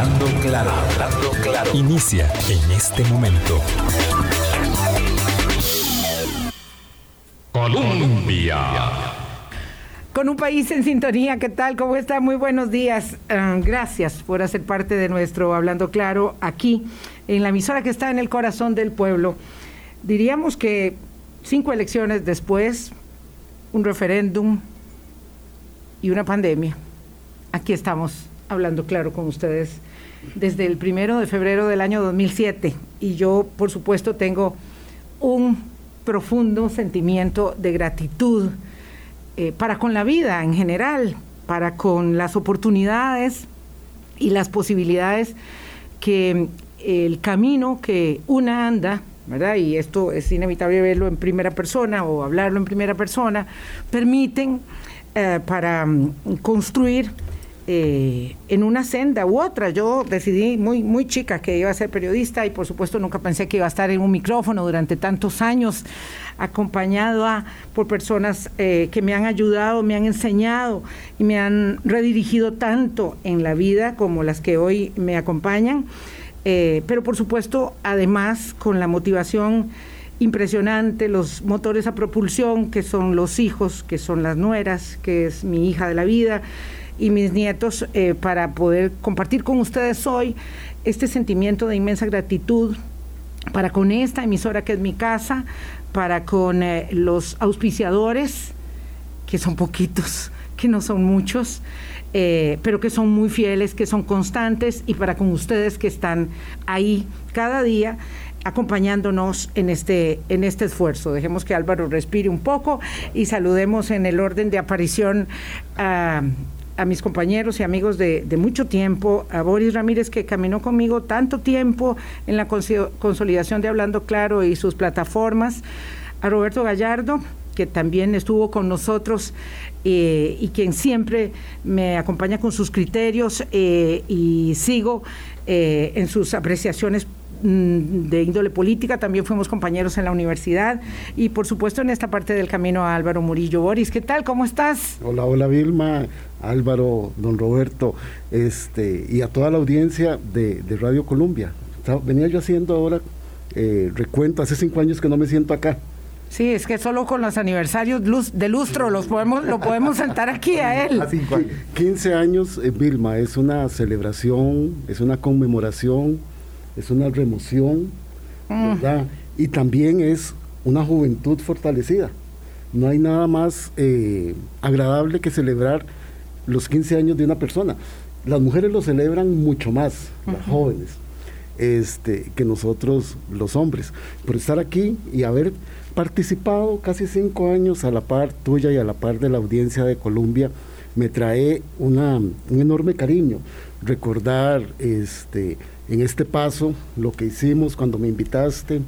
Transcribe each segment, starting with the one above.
Hablando claro, hablando claro. Inicia en este momento. Colombia. Con un país en sintonía, ¿qué tal? ¿Cómo está? Muy buenos días. Ah, gracias por hacer parte de nuestro Hablando Claro aquí, en la emisora que está en el corazón del pueblo. Diríamos que cinco elecciones después, un referéndum y una pandemia. Aquí estamos hablando claro con ustedes desde el primero de febrero del año 2007 y yo, por supuesto, tengo un profundo sentimiento de gratitud eh, para con la vida en general, para con las oportunidades y las posibilidades que el camino que una anda, ¿verdad? Y esto es inevitable verlo en primera persona o hablarlo en primera persona, permiten eh, para mm, construir eh, en una senda u otra. Yo decidí muy, muy chica que iba a ser periodista y por supuesto nunca pensé que iba a estar en un micrófono durante tantos años, acompañada por personas eh, que me han ayudado, me han enseñado y me han redirigido tanto en la vida como las que hoy me acompañan. Eh, pero por supuesto, además, con la motivación impresionante, los motores a propulsión, que son los hijos, que son las nueras, que es mi hija de la vida, y mis nietos eh, para poder compartir con ustedes hoy este sentimiento de inmensa gratitud para con esta emisora que es mi casa, para con eh, los auspiciadores, que son poquitos, que no son muchos, eh, pero que son muy fieles, que son constantes, y para con ustedes que están ahí cada día acompañándonos en este, en este esfuerzo. Dejemos que Álvaro respire un poco y saludemos en el orden de aparición a mis compañeros y amigos de, mucho tiempo, a Boris Ramírez que caminó conmigo tanto tiempo en la consolidación de Hablando Claro y sus plataformas, a Roberto Gallardo que también estuvo con nosotros eh, y quien siempre me acompaña con sus criterios eh, y sigo eh, en sus apreciaciones mm, de índole política, también fuimos compañeros en la universidad y por supuesto en esta parte del camino a Álvaro Murillo. Boris, ¿qué tal? ¿Cómo estás? Hola, hola Vilma, Álvaro, don Roberto, este, y a toda la audiencia de, Radio Colombia. Venía yo haciendo ahora eh, recuento, hace cinco años que no me siento acá. Sí, es que solo con los aniversarios de lustro los podemos, lo podemos sentar aquí a él. 15 años, eh, Vilma, es una celebración, es una conmemoración, es una remoción, mm. ¿verdad? Y también es una juventud fortalecida. No hay nada más eh, agradable que celebrar los 15 años de una persona. Las mujeres lo celebran mucho más, las jóvenes, este, que nosotros los hombres. Por estar aquí y haber participado casi cinco años a la par tuya y a la par de la audiencia de Colombia, me trae una, un enorme cariño. Recordar este, en este paso lo que hicimos cuando me invitaste,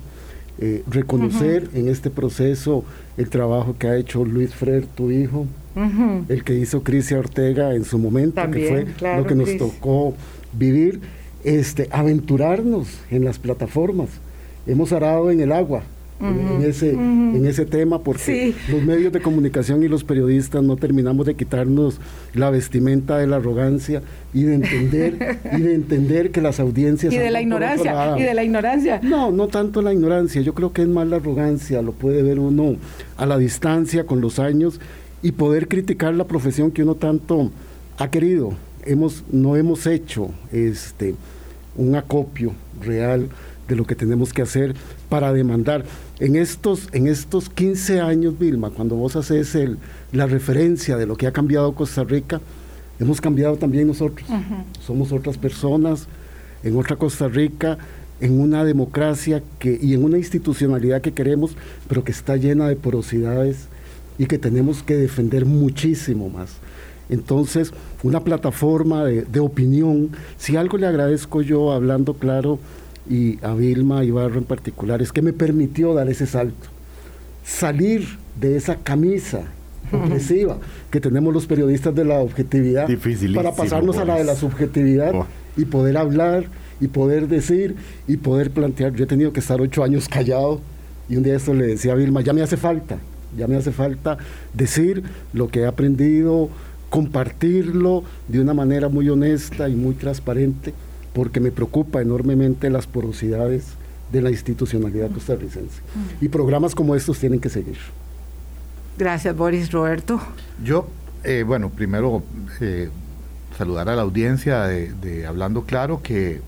eh, reconocer en este proceso el trabajo que ha hecho Luis Frer, tu hijo, el que hizo Crisia Ortega en su momento, que fue lo que nos tocó vivir, este, aventurarnos en las plataformas. Hemos arado en el agua, en, ese, en ese tema, porque los medios de comunicación y los periodistas no terminamos de quitarnos la vestimenta de la arrogancia y de entender, y de entender que las audiencias... Y de la ignorancia, y de la ignorancia. No, no tanto la ignorancia, yo creo que es más la arrogancia, lo puede ver uno a la distancia con los años y poder criticar la profesión que uno tanto ha querido. Hemos, no hemos hecho este, un acopio real de lo que tenemos que hacer para demandar. En estos, en estos 15 años, Vilma, cuando vos haces el, la referencia de lo que ha cambiado Costa Rica, hemos cambiado también nosotros. Somos otras personas en otra Costa Rica, en una democracia que, y en una institucionalidad que queremos, pero que está llena de porosidades y que tenemos que defender muchísimo más. Entonces, una plataforma de, de opinión, si algo le agradezco yo hablando claro, y a Vilma Ibarro en particular, es que me permitió dar ese salto, salir de esa camisa opresiva que tenemos los periodistas de la objetividad para pasarnos a la de la subjetividad oh. y poder hablar y poder decir y poder plantear. Yo he tenido que estar ocho años callado y un día esto le decía a Vilma, ya me hace falta, ya me hace falta decir lo que he aprendido, compartirlo de una manera muy honesta y muy transparente porque me preocupa enormemente las porosidades de la institucionalidad costarricense. Y programas como estos tienen que seguir. Gracias, Boris. Roberto. Yo, eh, bueno, primero eh, saludar a la audiencia de, Hablando Claro, que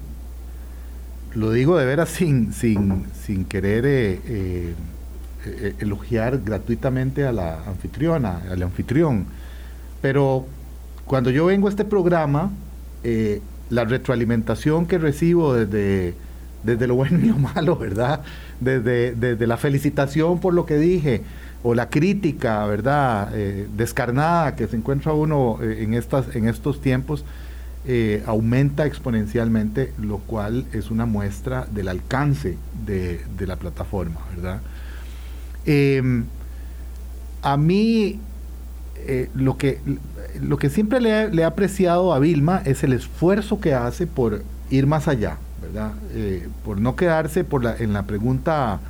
lo digo de veras sin, sin, sin querer eh, elogiar gratuitamente a la anfitriona, al anfitrión, pero cuando yo vengo a este programa, la retroalimentación que recibo desde, desde lo bueno y lo malo, ¿verdad? Desde, desde la felicitación por lo que dije, o la crítica, ¿verdad? Eh, descarnada que se encuentra uno eh, en, estas, en estos tiempos, eh, aumenta exponencialmente, lo cual es una muestra del alcance de, la plataforma, ¿verdad? Em, a mí, lo, que, lo que siempre le, le, he apreciado a Vilma es el esfuerzo que hace por ir más allá, ¿verdad? por no quedarse por la, en la pregunta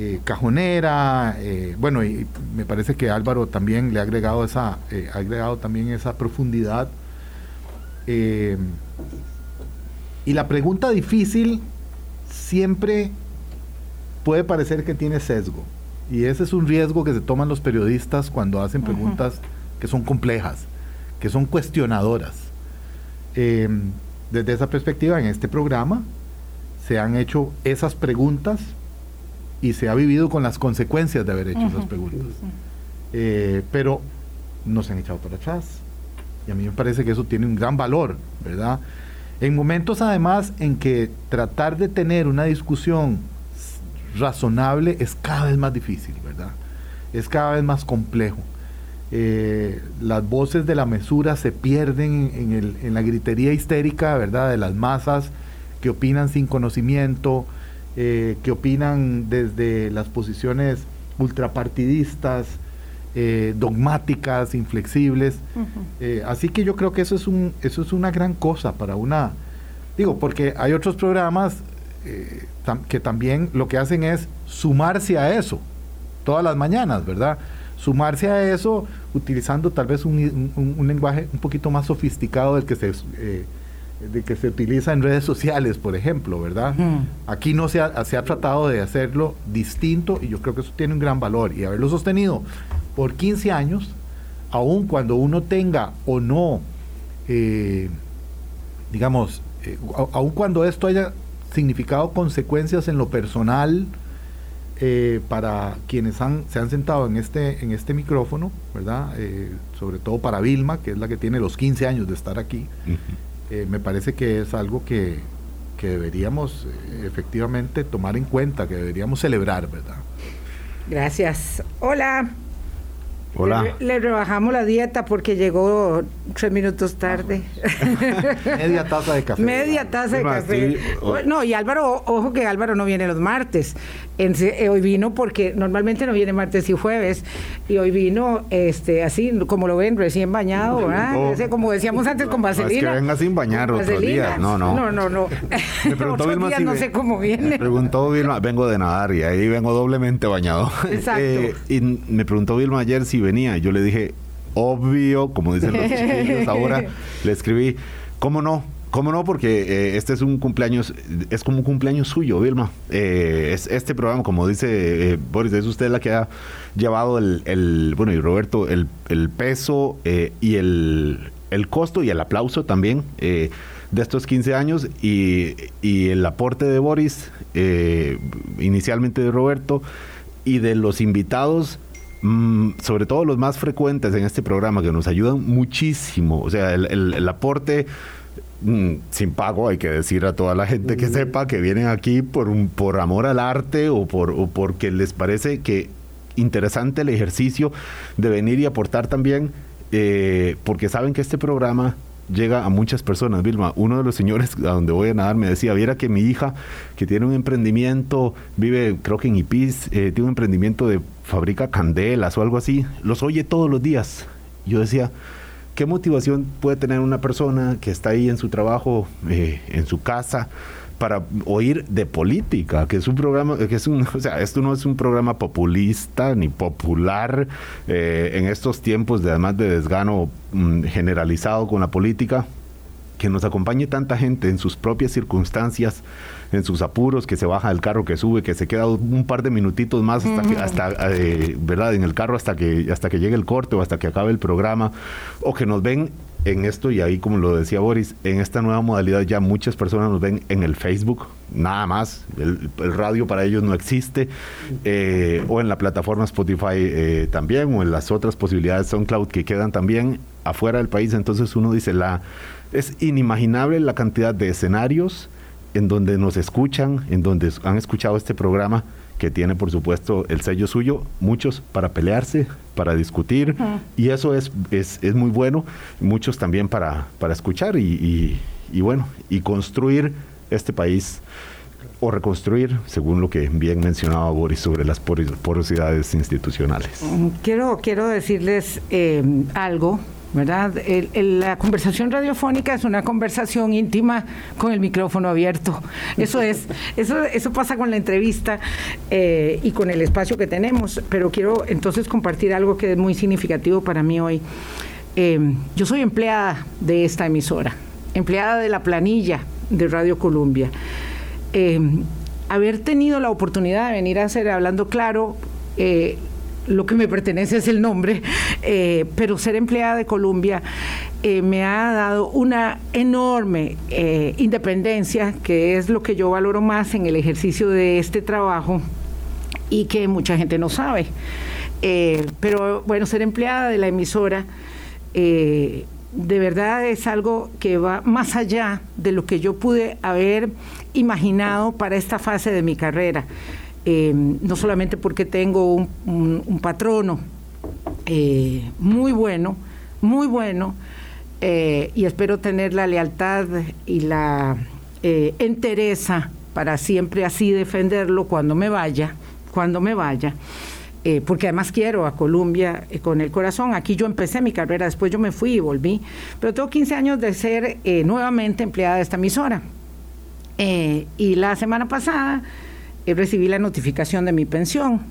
eh, cajonera, eh, bueno, y me parece que Álvaro también le ha agregado esa, eh, ha agregado también esa profundidad. y la pregunta difícil siempre puede parecer que tiene sesgo. Y ese es un riesgo que se toman los periodistas cuando hacen preguntas que son complejas, que son cuestionadoras. desde esa perspectiva, en este programa se han hecho esas preguntas y se ha vivido con las consecuencias de haber hecho esas preguntas. Eh, pero no se han echado para atrás. Y a mí me parece que eso tiene un gran valor, ¿verdad? En momentos además en que tratar de tener una discusión razonable es cada vez más difícil, ¿verdad? Es cada vez más complejo. Eh, las voces de la mesura se pierden en, el, en la gritería histérica, ¿verdad? De las masas que opinan sin conocimiento, eh, que opinan desde las posiciones ultrapartidistas, eh, dogmáticas, inflexibles. Eh, así que yo creo que eso es, un, eso es una gran cosa para una... Digo, porque hay otros programas que también lo que hacen es sumarse a eso, todas las mañanas, ¿verdad? Sumarse a eso utilizando tal vez un, un lenguaje un poquito más sofisticado del que se de que se utiliza en redes sociales, por ejemplo, ¿verdad? Aquí no se ha, se ha tratado de hacerlo distinto y yo creo que eso tiene un gran valor. Y haberlo sostenido por 15 años, aun cuando uno tenga o no, eh, digamos, eh, aun cuando esto haya significado consecuencias en lo personal eh, para quienes han, se han sentado en este, en este micrófono, ¿verdad? sobre todo para Vilma, que es la que tiene los 15 años de estar aquí. Eh, me parece que es algo que, que deberíamos eh, efectivamente tomar en cuenta, que deberíamos celebrar, ¿verdad? Gracias. Hola. Hola. Le, rebajamos la dieta porque llegó tres minutos tarde. Media taza de café. Media taza de café. No, y Álvaro, ojo que Álvaro no viene los martes. Eh, hoy vino porque normalmente no viene martes y jueves. Y hoy vino este así, como lo ven, recién bañado, ¿verdad? como decíamos antes, con vaselina. No, es que venga sin bañar otro día. No, no. No, no, no. Me preguntó Vilma no sé cómo viene. Me preguntó Vilma, vengo de nadar y ahí vengo doblemente bañado. Exacto. Eh, y me preguntó Vilma ayer si venía. Yo le dije, obvio, como dicen los chiquillos ahora, le escribí, ¿cómo no? ¿Cómo no? Porque eh, este es un cumpleaños, es como un cumpleaños suyo, Vilma. Eh, es este programa, como dice eh, Boris, es usted la que ha llevado el, bueno, y Roberto, el, peso y el, costo y el aplauso también de estos 15 años y, y el aporte de Boris, inicialmente de Roberto, y de los invitados Mm, sobre todo los más frecuentes en este programa, que nos ayudan muchísimo. O sea, el, aporte mm, sin pago, hay que decir a toda la gente que sepa que vienen aquí por, un, por amor al arte o, por, o porque les parece que interesante el ejercicio de venir y aportar también, eh, porque saben que este programa llega a muchas personas. Vilma, uno de los señores a donde voy a nadar me decía, viera que mi hija, que tiene un emprendimiento, vive creo que en Ipis, eh, tiene un emprendimiento de fabrica candelas o algo así, los oye todos los días. Yo decía, ¿qué motivación puede tener una persona que está ahí en su trabajo, eh, en su casa? para oír de política, que es un programa, que es un, o sea, esto no es un programa populista ni popular eh, en estos tiempos de además de desgano mm, generalizado con la política. que nos acompañe tanta gente en sus propias circunstancias, en sus apuros, que se baja del carro, que sube, que se queda un par de minutitos más hasta que, hasta, eh, ¿verdad? En el carro hasta que, hasta que llegue el corte o hasta que acabe el programa, o que nos ven en esto, y ahí como lo decía Boris, en esta nueva modalidad ya muchas personas nos ven en el Facebook, nada más, el, radio para ellos no existe, eh, o en la plataforma Spotify eh, también, o en las otras posibilidades SoundCloud que quedan también afuera del país, entonces uno dice, la es inimaginable la cantidad de escenarios en donde nos escuchan, en donde han escuchado este programa, que tiene por supuesto el sello suyo, muchos para pelearse, para discutir, y eso es, es, es, muy bueno, muchos también para, para escuchar y, y, bueno, y construir este país o reconstruir, según lo que bien mencionaba Boris sobre las porosidades institucionales. Quiero, quiero decirles eh, algo ¿verdad? la conversación radiofónica es una conversación íntima con el micrófono abierto. Eso es, eso, eso pasa con la entrevista eh, y con el espacio que tenemos. Pero quiero entonces compartir algo que es muy significativo para mí hoy. Eh, yo soy empleada de esta emisora, empleada de la planilla de Radio Colombia. Eh, haber tenido la oportunidad de venir a hacer Hablando Claro, lo que me pertenece es el nombre, eh, pero ser empleada de Colombia eh, me ha dado una enorme eh, independencia, que es lo que yo valoro más en el ejercicio de este trabajo y que mucha gente no sabe. pero bueno, ser empleada de la emisora de verdad es algo que va más allá de lo que yo pude haber imaginado para esta fase de mi carrera. Eh, no solamente porque tengo un, patrono eh, muy bueno, muy bueno, eh, y espero tener la lealtad y la entereza para siempre así defenderlo cuando me vaya, cuando me vaya. porque además quiero a Colombia con el corazón. Aquí yo empecé mi carrera, después yo me fui y volví, pero tengo 15 años de ser nuevamente empleada de esta emisora. y la semana pasada recibí la notificación de mi pensión,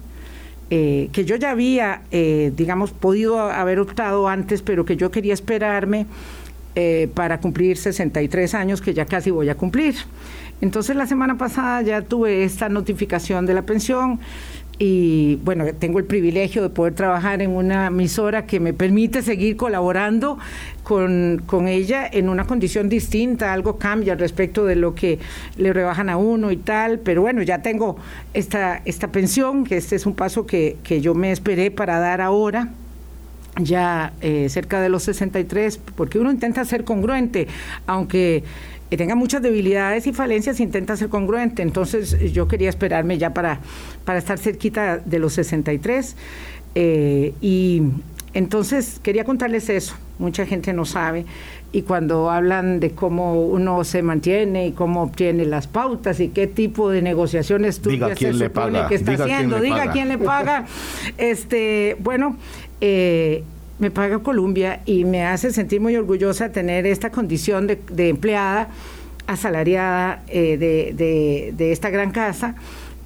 eh, que yo ya había, eh, digamos, podido haber optado antes, pero que yo quería esperarme eh, para cumplir 63 años, que ya casi voy a cumplir. Entonces la semana pasada ya tuve esta notificación de la pensión y bueno, tengo el privilegio de poder trabajar en una emisora que me permite seguir colaborando con, ella en una condición distinta, algo cambia respecto de lo que le rebajan a uno y tal, pero bueno, ya tengo esta, esta pensión, que este es un paso que, que yo me esperé para dar ahora, ya eh, cerca de los 63, porque uno intenta ser congruente, aunque que tenga muchas debilidades y falencias, intenta ser congruente. Entonces yo quería esperarme ya para, para estar cerquita de los 63. Eh, y entonces quería contarles eso. Mucha gente no sabe. Y cuando hablan de cómo uno se mantiene y cómo obtiene las pautas y qué tipo de negociaciones tú diga quién le paga. que está haciendo, diga quién le paga. este, bueno, eh, me paga Colombia y me hace sentir muy orgullosa tener esta condición de, empleada asalariada eh, de, esta gran casa.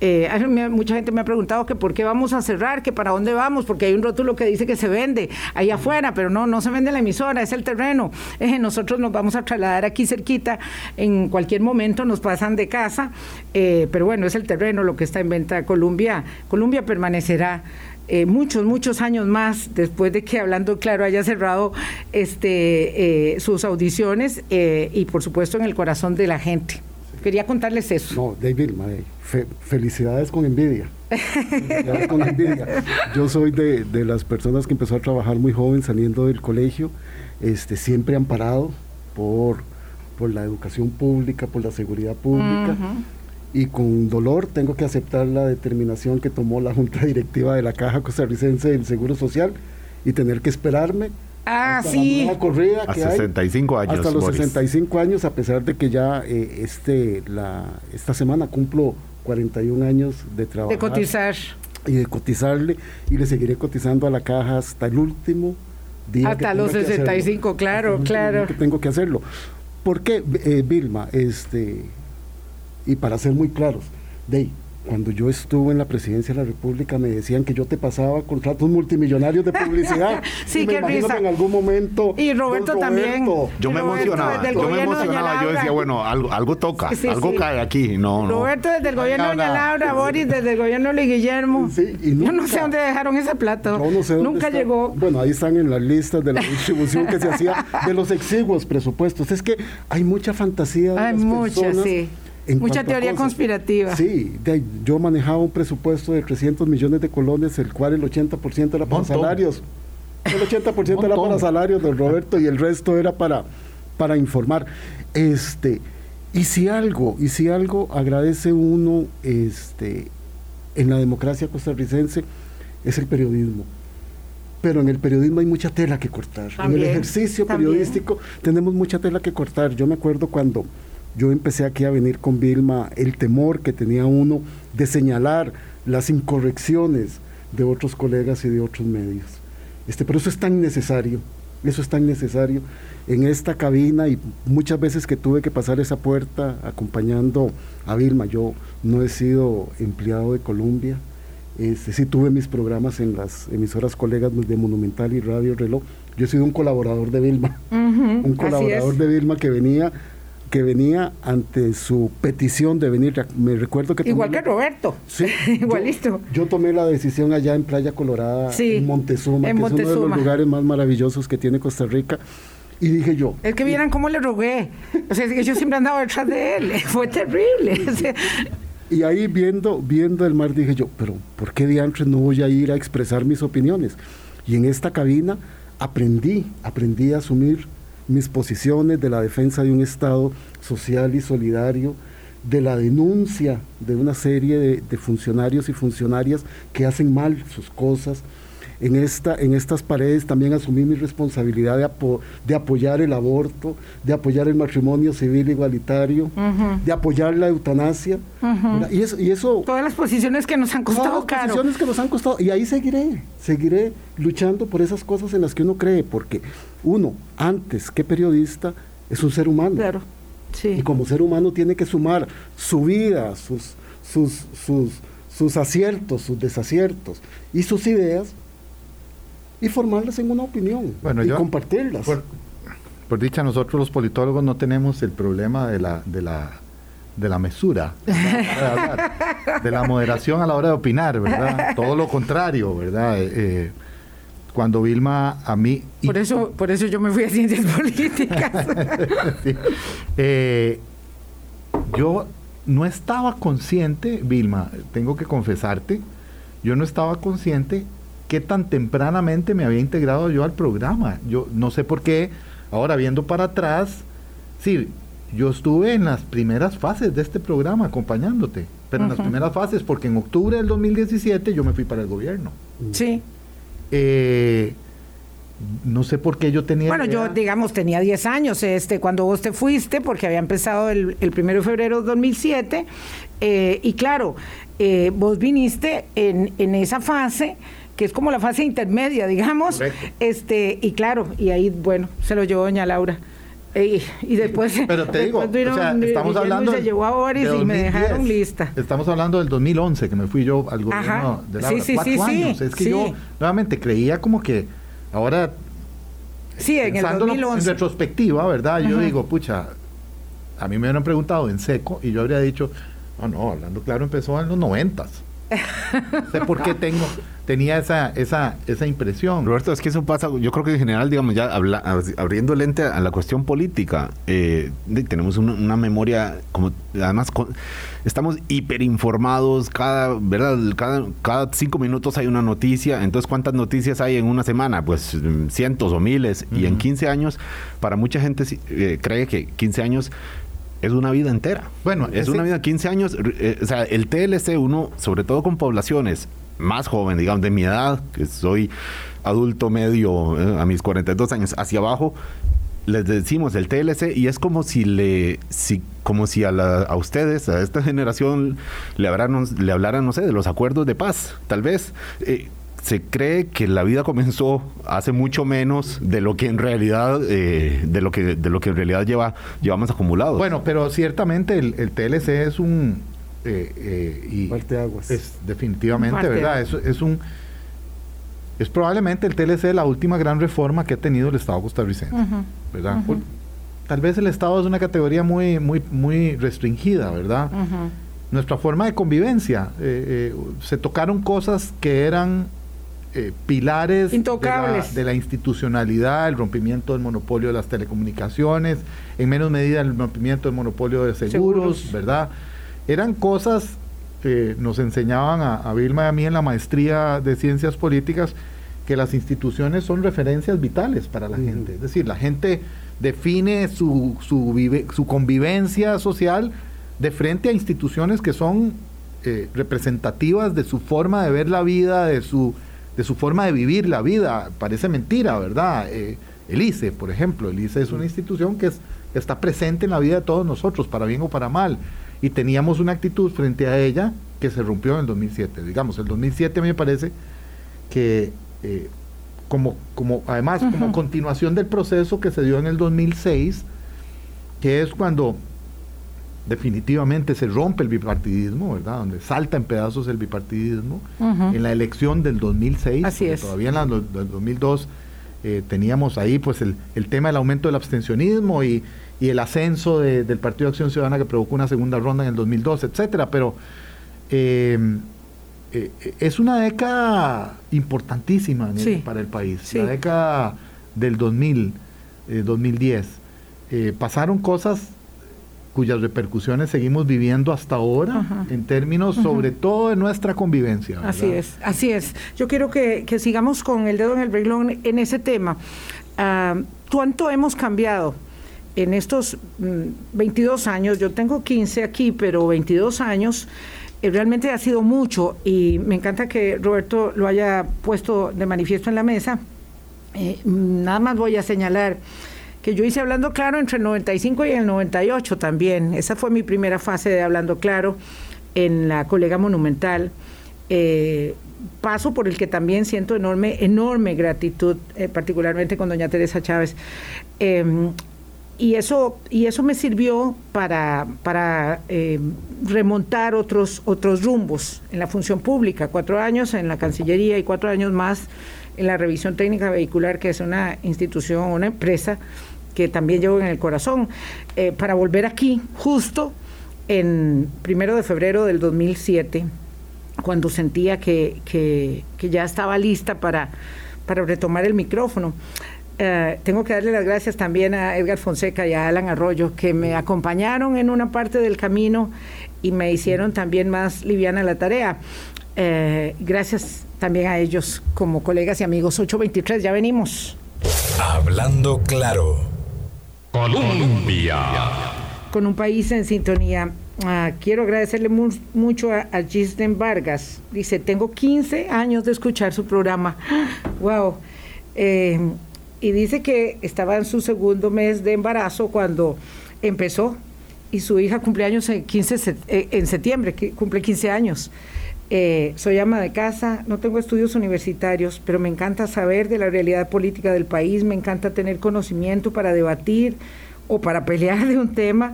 Eh, mucha gente me ha preguntado que por qué vamos a cerrar, que para dónde vamos, porque hay un rótulo que dice que se vende ahí afuera, pero no, no se vende la emisora, es el terreno. nosotros nos vamos a trasladar aquí cerquita, en cualquier momento nos pasan de casa, eh, pero bueno, es el terreno lo que está en venta. Colombia, Colombia permanecerá eh, muchos, muchos años más después de que Hablando Claro haya cerrado este, eh, sus audiciones eh, y por supuesto en el corazón de la gente. Quería contarles eso. No, David, felicidades con envidia. felicidades con envidia. Yo soy de, las personas que empezó a trabajar muy joven saliendo del colegio, este, siempre amparado por, por la educación pública, por la seguridad pública y con dolor tengo que aceptar la determinación que tomó la Junta Directiva de la Caja Costarricense del Seguro Social y tener que esperarme ah, hasta sí. la corrida a 65 años. Hasta los 65 años, a pesar de que ya eh, este, la, esta semana cumplo 41 años de trabajo. De cotizar. Y de cotizarle, y le seguiré cotizando a la caja hasta el último día. Hasta los 65, claro, claro. Que tengo que hacerlo. ¿Por qué, eh, Vilma? Este, y para ser muy claros, de cuando yo estuve en la presidencia de la República me decían que yo te pasaba contratos multimillonarios de publicidad. sí, y me qué imagino risa. que en algún momento. Y Roberto, también. Yo me emocionaba, yo me emocionaba, yo decía, bueno, algo, algo toca, Sí, sí, algo sí. cae aquí. No, no. Roberto desde el gobierno de Laura. Boris desde el gobierno de Luis Guillermo. Sí, y Yo no nunca- sé dónde dejaron ese plato. Yo no sé dónde Nunca está. llegó. Bueno, ahí están en las listas de la distribución que se hacía de los exiguos presupuestos. Es que hay mucha fantasía. de Hay las mucha, personas sí. En Mucha teoría cosas. conspirativa. Sí, de yo manejaba un presupuesto de 300 millones de colones, el cual el 80% era para Montón. salarios. El 80% era para salarios, don Roberto, y el resto era para, para informar. Este, y si algo, y si algo agradece uno este, en la democracia costarricense, es el periodismo. Pero en el periodismo hay mucha tela que cortar. en el ejercicio también. periodístico tenemos mucha tela que cortar. Yo me acuerdo cuando yo empecé aquí a venir con Vilma, el temor que tenía uno de señalar las incorrecciones de otros colegas y de otros medios. Este, pero eso es tan necesario, eso es tan necesario en esta cabina y muchas veces que tuve que pasar esa puerta acompañando a Vilma. Yo no he sido empleado de Colombia, este, sí tuve mis programas en las emisoras colegas de Monumental y Radio Reloj. Yo he sido un colaborador de Vilma, un colaborador de Vilma que venía que venía ante su petición de venir. Me recuerdo que Igual que Roberto. Sí, Igualito. Yo, yo tomé la decisión allá en Playa Colorada, Sí, en Montezuma, en que es uno de Montezuma. los lugares más maravillosos que tiene Costa Rica. Y dije yo, Es que vieran cómo le rogué. O sea, yo siempre andaba detrás de él. Fue terrible. O sea, Y ahí viendo, viendo el mar dije yo, pero ¿por qué diantres no voy a ir a expresar mis opiniones? Y en esta cabina aprendí, aprendí a asumir mis posiciones de la defensa de un Estado social y solidario, de la denuncia de una serie de, funcionarios y funcionarias que hacen mal sus cosas. En, esta, en estas paredes también asumí mi responsabilidad de, apo- de apoyar el aborto, de apoyar el matrimonio civil igualitario, de apoyar la eutanasia. ¿verdad? Y eso, y eso todas las posiciones que nos han todas costado las caro. posiciones que nos han costado. Y ahí seguiré, seguiré luchando por esas cosas en las que uno cree, porque uno, antes que periodista, es un ser humano. Claro. Sí. Y como ser humano tiene que sumar su vida, sus, sus, sus, sus aciertos, sus desaciertos y sus ideas y formarlas en una opinión Bueno, y yo- compartirlas. Por, por dicha, nosotros los politólogos no tenemos el problema de la, de la, de la mesura, de hablar, de la moderación a la hora de opinar, ¿verdad? Todo lo contrario, ¿verdad? Eh, eh, cuando Vilma a mí... y- Por eso, por eso yo me fui a ciencias políticas. Sí. Eh, yo no estaba consciente, Vilma, tengo que confesarte, yo no estaba consciente que tan tempranamente me había integrado yo al programa. Yo no sé por qué, ahora viendo para atrás, sí, yo estuve en las primeras fases de este programa acompañándote, pero en las primeras fases, porque en octubre del 2017 yo me fui para el gobierno. Sí. Eh, no sé por qué yo tenía... Bueno, yo, digamos, tenía 10 años este, cuando vos te fuiste, porque había empezado el, el 1 de febrero de 2007. eh, y claro, eh, vos viniste en, en esa fase que es como la fase intermedia, digamos. Este, y claro, y ahí, bueno, se lo llevó doña Laura. Y después. Pero te digo, estamos hablando. Se llevó a Boris y me dejaron lista. Estamos hablando del 2011, que me fui yo al gobierno de la sí, sí, sí, años. es que yo, nuevamente, creía como que ahora. Sí, en el 2011. En retrospectiva, ¿verdad? Yo digo, pucha, a mí me hubieran preguntado en seco y yo habría dicho, no, oh, no, hablando claro, empezó en los 90 sé por qué tengo, tenía esa, esa, esa impresión. Roberto, es que eso pasa, yo creo que en general, digamos, ya habla- ab- abriendo lente a la cuestión política, eh, tenemos una, una memoria, como además con- estamos hiperinformados, cada, ¿verdad? Cada, cada cinco minutos hay una noticia, entonces ¿cuántas noticias hay en una semana? Pues mm, cientos o miles, y en Ujú. 15 años, para mucha gente eh, cree que 15 años es una vida entera. Bueno, es ese- una vida 15 años, eh, o sea, el TLC uno, sobre todo con poblaciones más jóvenes, digamos, de mi edad, que soy adulto medio eh, a mis 42 años, hacia abajo, les decimos el TLC y es como si le, si, como si a, la- a ustedes, a esta generación, le hablaran, le hablaran, no sé, de los acuerdos de paz, tal vez. Eh, se cree que la vida comenzó hace mucho menos de lo que en realidad, eh, de lo que, de lo que en realidad lleva, llevamos acumulados. Bueno, pero ciertamente el, el TLC es un eh, eh, y Parteaguas. es definitivamente. ¿verdad? Es, es un es probablemente el TLC la última gran reforma que ha tenido el Estado costarricense, Ujú. ¿verdad? Tal vez el Estado es una categoría muy muy muy restringida, ¿verdad? Nuestra forma de convivencia. eh, eh, se tocaron cosas que eran eh, pilares de la, Intocables. de la institucionalidad, el rompimiento del monopolio de las telecomunicaciones, en menos medida el rompimiento del monopolio de seguros, Seguros. ¿verdad? Eran cosas que nos enseñaban a, a Vilma y a mí en la maestría de ciencias políticas que las instituciones son referencias vitales para la gente. Es decir, la gente define su, su, vive- su convivencia social de frente a instituciones que son eh, representativas de su forma de ver la vida, de su, de su forma de vivir la vida. Parece mentira, ¿verdad? Eh, el ICE, por ejemplo, el ICE es una institución que, es, que está presente en la vida de todos nosotros, para bien o para mal. Y teníamos una actitud frente a ella que se rompió en el 2007. Digamos, el 2007 a mí me parece que eh, como, como además como continuación del proceso que se dio en el 2006, que es cuando definitivamente se rompe el bipartidismo, ¿verdad? Donde salta en pedazos el bipartidismo, en la elección del 2006, Así porque es. todavía en la del 2002 eh, teníamos ahí pues el, el tema del aumento del abstencionismo y, y el ascenso de- del Partido de Acción Ciudadana que provocó una segunda ronda en el 2002, etcétera, pero eh, eh, es una década importantísima Sí. para el país, Sí. la década del 2000, eh, 2010. Eh, pasaron cosas cuyas repercusiones seguimos viviendo hasta ahora Ajá. en términos sobre todo de nuestra convivencia. Así es, así es. Yo quiero que, que sigamos con el dedo en el renglón en ese tema. Ah, ¿Cuánto hemos cambiado en estos mm, 22 años? Yo tengo 15 aquí, pero 22 años. eh, realmente ha sido mucho y me encanta que Roberto lo haya puesto de manifiesto en la mesa. Eh, mm, nada más voy a señalar que yo hice Hablando Claro entre el 95 y el 98 también. Esa fue mi primera fase de Hablando Claro en la colega Monumental. Eh, paso por el que también siento enorme, enorme gratitud, eh, particularmente con doña Teresa Chávez. Eh, y eso, y eso me sirvió para, para remontar otros, otros rumbos en la función pública, cuatro años en la Cancillería y cuatro años más en la revisión técnica vehicular, que es una institución, una empresa que también llevo en el corazón, eh, para volver aquí justo en primero de febrero del 2007, cuando sentía que, que, ya estaba lista para, para retomar el micrófono. Eh, tengo que darle las gracias también a Edgar Fonseca y a Alan Arroyo, que me acompañaron en una parte del camino y me hicieron también más liviana la tarea. Eh, gracias también a ellos como colegas y amigos. 823, ya venimos. Hablando claro. Colombia. con un país en sintonía. Ah, quiero agradecerle mu- mucho a, a Gisden Vargas. Dice, tengo 15 años de escuchar su programa. ¡Wow! Eh, y dice que estaba en su segundo mes de embarazo cuando empezó y su hija cumpleaños en, 15 se- eh, en septiembre, que cumple 15 años. Eh, soy ama de casa, no tengo estudios universitarios, pero me encanta saber de la realidad política del país, me encanta tener conocimiento para debatir o para pelear de un tema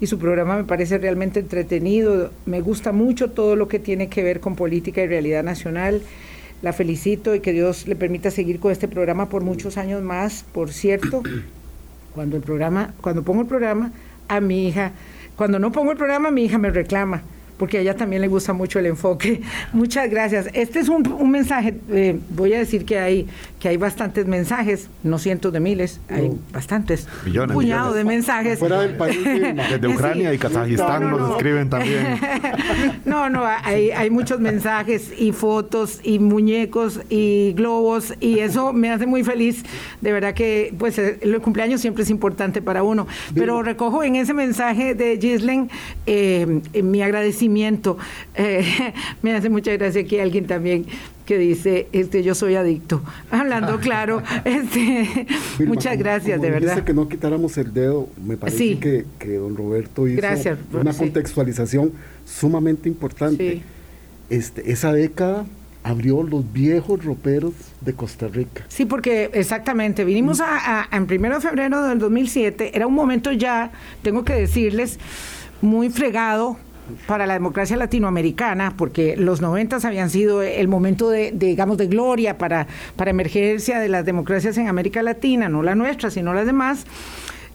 y su programa me parece realmente entretenido, me gusta mucho todo lo que tiene que ver con política y realidad nacional. La felicito y que Dios le permita seguir con este programa por muchos años más. Por cierto, cuando el programa, cuando pongo el programa, a mi hija, cuando no pongo el programa, mi hija me reclama, porque a ella también le gusta mucho el enfoque. Muchas gracias. Este es un, mensaje, eh, voy a decir que hay, que hay bastantes mensajes, no cientos de miles, hay bastantes, Millones, un puñado millones. de mensajes. Fuera del país. Desde Ucrania y Kazajistán No, no, nos no. escriben también. No, no, hay, hay muchos mensajes y fotos y muñecos y globos y eso me hace muy feliz. De verdad que pues eh, el cumpleaños siempre es importante para uno. Pero recojo en ese mensaje de Gislen eh, mi agradecimiento. Eh, me hace mucha gracia que alguien también que dice, este, yo soy adicto. Hablando claro, este, muchas como- gracias, como de verdad. que no quitáramos el dedo, me parece Sí. que, que don Roberto hizo Gracias, una sí. contextualización sumamente importante. Sí. Este, esa década abrió los viejos roperos de Costa Rica. Sí, porque exactamente, vinimos a, a- a- en primero de febrero del 2007, era un momento ya, tengo que decirles, muy fregado para la democracia latinoamericana, porque los noventas habían sido el momento de, digamos, de gloria para, para emergencia de las democracias en América Latina, no la nuestra, sino las demás.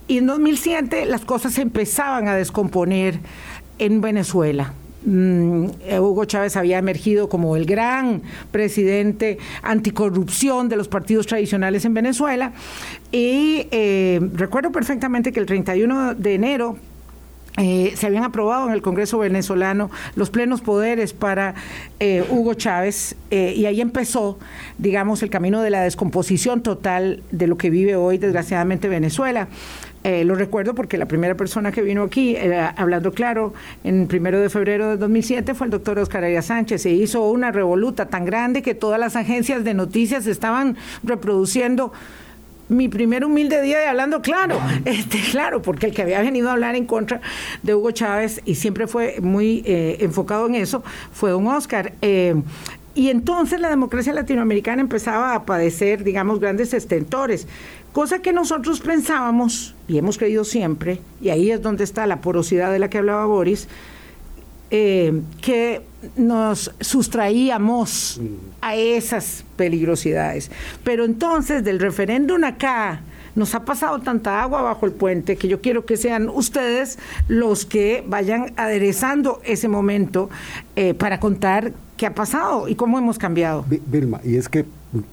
Y en 2007 las cosas se empezaban a descomponer en Venezuela. Mm, Hugo Chávez había emergido como el gran presidente anticorrupción de los partidos tradicionales en Venezuela y eh, recuerdo perfectamente que el 31 de enero eh, se habían aprobado en el Congreso venezolano los plenos poderes para eh, Hugo Chávez y ahí empezó, digamos, el camino de la descomposición total de lo que vive hoy, desgraciadamente, Venezuela. Eh, lo recuerdo porque la primera persona que vino aquí, hablando claro, en primero de febrero de 2007 fue el doctor Oscar Arias Sánchez. Se hizo una revoluta tan grande que todas las agencias de noticias estaban reproduciendo mi primer humilde día de hablando claro, este, claro, porque el que había venido a hablar en contra de Hugo Chávez y siempre fue muy eh, enfocado en eso, fue don Oscar. Eh, y entonces la democracia latinoamericana empezaba a padecer, digamos, grandes estentores. Cosa que nosotros pensábamos, y hemos creído siempre, y ahí es donde está la porosidad de la que hablaba Boris, eh, que nos sustraíamos a esas peligrosidades. Pero entonces, del referéndum acá, nos ha pasado tanta agua bajo el puente que yo quiero que sean ustedes los que vayan aderezando ese momento eh, para contar qué ha pasado y cómo hemos cambiado. Vilma, y es que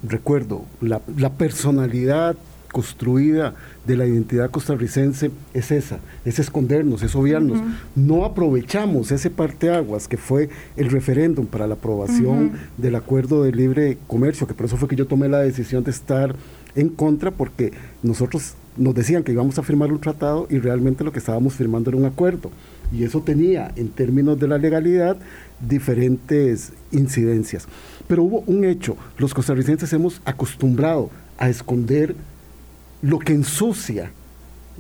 recuerdo, la, la personalidad construida de la identidad costarricense es esa, es escondernos, es obviarnos. No aprovechamos ese parteaguas que fue el referéndum para la aprobación del acuerdo de libre comercio, que por eso fue que yo tomé la decisión de estar en contra, porque nosotros nos decían que íbamos a firmar un tratado y realmente lo que estábamos firmando era un acuerdo. Y eso tenía, en términos de la legalidad, diferentes incidencias. Pero hubo un hecho, los costarricenses hemos acostumbrado a esconder lo que ensucia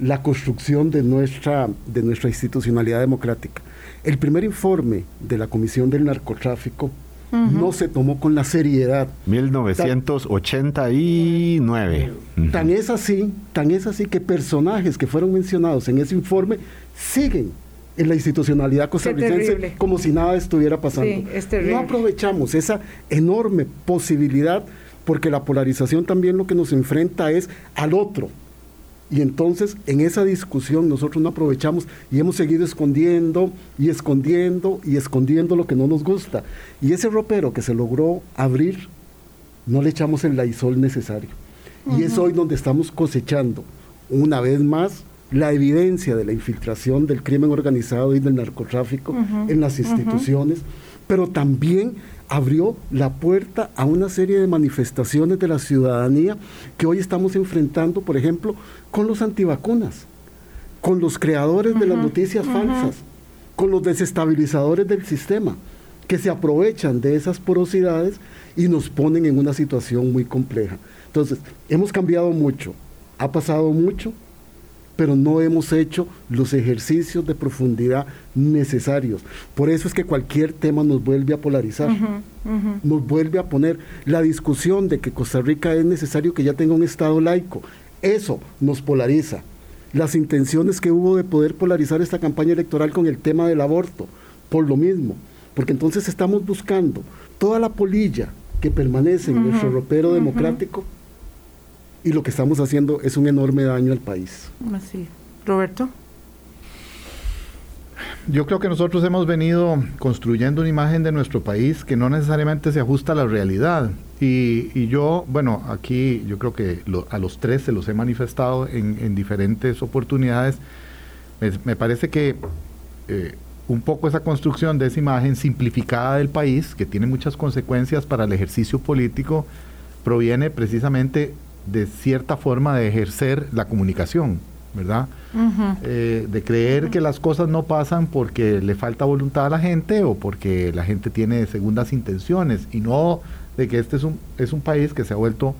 la construcción de nuestra, de nuestra institucionalidad democrática. El primer informe de la Comisión del Narcotráfico no se tomó con la seriedad. 1989. Tan, es así, tan es así que personajes que fueron mencionados en ese informe siguen en la institucionalidad costarricense como si nada estuviera pasando. no aprovechamos esa enorme posibilidad porque la polarización también lo que nos enfrenta es al otro. Y entonces en esa discusión nosotros no aprovechamos y hemos seguido escondiendo y escondiendo y escondiendo lo que no nos gusta. Y ese ropero que se logró abrir, no le echamos el laizol necesario. Y es hoy donde estamos cosechando una vez más la evidencia de la infiltración del crimen organizado y del narcotráfico en las instituciones, pero también abrió la puerta a una serie de manifestaciones de la ciudadanía que hoy estamos enfrentando, por ejemplo, con los antivacunas, con los creadores de las noticias falsas, con los desestabilizadores del sistema, que se aprovechan de esas porosidades y nos ponen en una situación muy compleja. Entonces, hemos cambiado mucho, ha pasado mucho, pero no hemos hecho los ejercicios de profundidad necesarios. Por eso es que cualquier tema nos vuelve a polarizar, nos vuelve a poner la discusión de que Costa Rica es necesario que ya tenga un Estado laico. Eso nos polariza. Las intenciones que hubo de poder polarizar esta campaña electoral con el tema del aborto, por lo mismo, porque entonces estamos buscando toda la polilla que permanece en nuestro ropero democrático y lo que estamos haciendo es un enorme daño al país. Así. Roberto. Yo creo que nosotros hemos venido construyendo una imagen de nuestro país que no necesariamente se ajusta a la realidad. Y, yo, bueno, aquí yo creo que a los tres se los he manifestado en, diferentes oportunidades. Me, parece que eh, un poco esa construcción de esa imagen simplificada del país, que tiene muchas consecuencias para el ejercicio político, proviene precisamente de cierta forma de ejercer la comunicación, ¿verdad? Eh, de creer que las cosas no pasan porque le falta voluntad a la gente o porque la gente tiene segundas intenciones y no de que este es un, es un país que se ha vuelto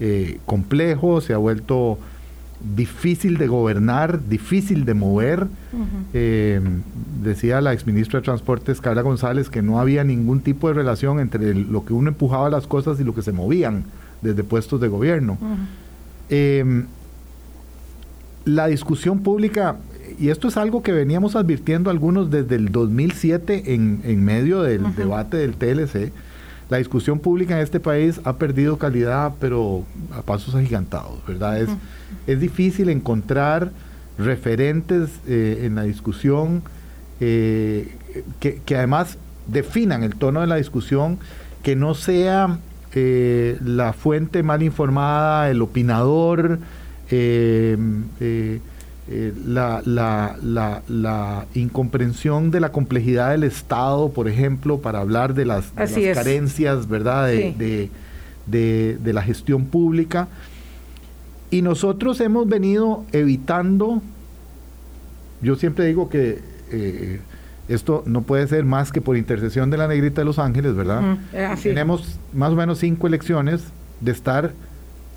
eh, complejo, se ha vuelto difícil de gobernar, difícil de mover. Eh, decía la exministra de Transportes, Carla González, que no había ningún tipo de relación entre lo que uno empujaba las cosas y lo que se movían desde puestos de gobierno. Em, la discusión pública, y esto es algo que veníamos advirtiendo algunos desde el 2007 en, en medio del debate del TLC, la discusión pública en este país ha perdido calidad, pero a pasos agigantados, ¿verdad? Es, es difícil encontrar referentes eh, en la discusión eh, que, que, además definan el tono de la discusión, que no sea eh, la fuente mal informada, el opinador, eh, la, la, la, la, incomprensión de la complejidad del Estado, por ejemplo, para hablar de las, carencias, ¿verdad?, de, de, la gestión pública. Y nosotros hemos venido evitando, yo siempre digo que eh, esto no puede ser más que por intercesión de la negrita de Los Ángeles, ¿verdad? Tenemos más o menos cinco elecciones de estar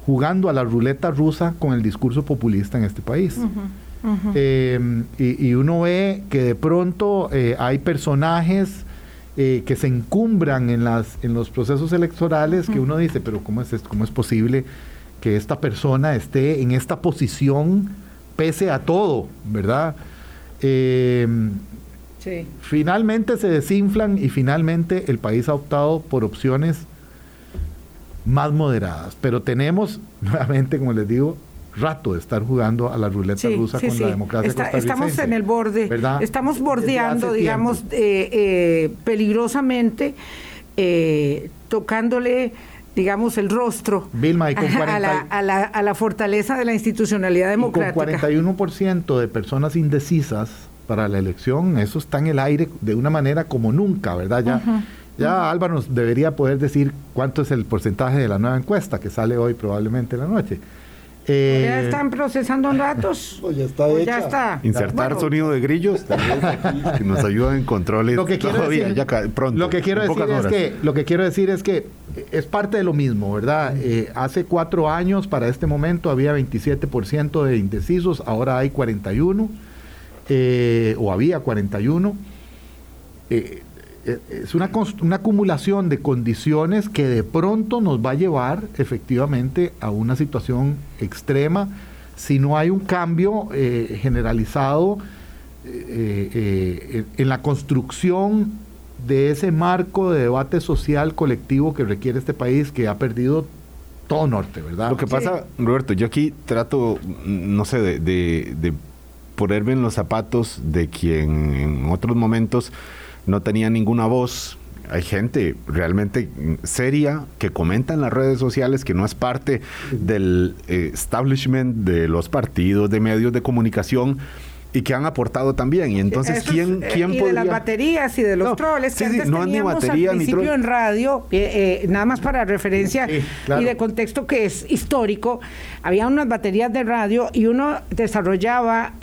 jugando a la ruleta rusa con el discurso populista en este país. Em, y, uno ve que de pronto eh, hay personajes eh, que se encumbran en, las, en los procesos electorales que uno dice, pero ¿cómo es, ¿cómo es posible que esta persona esté en esta posición pese a todo, verdad? Finalmente se desinflan y finalmente el país ha optado por opciones más moderadas. Pero tenemos, nuevamente, como les digo, rato de estar jugando a la ruleta rusa con la democracia Estamos en el borde, estamos bordeando, digamos, eh, eh, peligrosamente, eh, tocándole digamos, el rostro a, la, a, la, fortaleza de la institucionalidad democrática. Y con 41% de personas indecisas para la elección, eso está en el aire de una manera como nunca, ¿verdad? Ya, ya Álvaro nos debería poder decir cuánto es el porcentaje de la nueva encuesta que sale hoy probablemente en la noche. Eh, ¿Ya están procesando datos? Pues ya está hecha. Ya está. Insertar sonido de grillos que nos ayuda en controles. Lo que quiero decir, lo que quiero decir es que lo que quiero decir es que es parte de lo mismo, ¿verdad? Eh, hace cuatro años para este momento había 27% de indecisos, ahora hay 41 eh, o había 41. Eh, eh, es una, una, acumulación de condiciones que de pronto nos va a llevar efectivamente a una situación extrema si no hay un cambio eh, generalizado eh, en la construcción de ese marco de debate social colectivo que requiere este país que ha perdido todo norte, ¿verdad? Lo que pasa, Roberto, yo aquí trato, no sé, de, de ponerme en los zapatos de quien en otros momentos no tenía ninguna voz. Hay gente realmente seria que comenta en las redes sociales que no es parte del eh, establishment de los partidos, de medios de comunicación y que han aportado también. Y entonces, ¿quién, eh, quién y de las baterías y de los troles que antes no teníamos batería, al principio en radio, eh, nada más para referencia y de contexto que es histórico, había unas baterías de radio y uno desarrollaba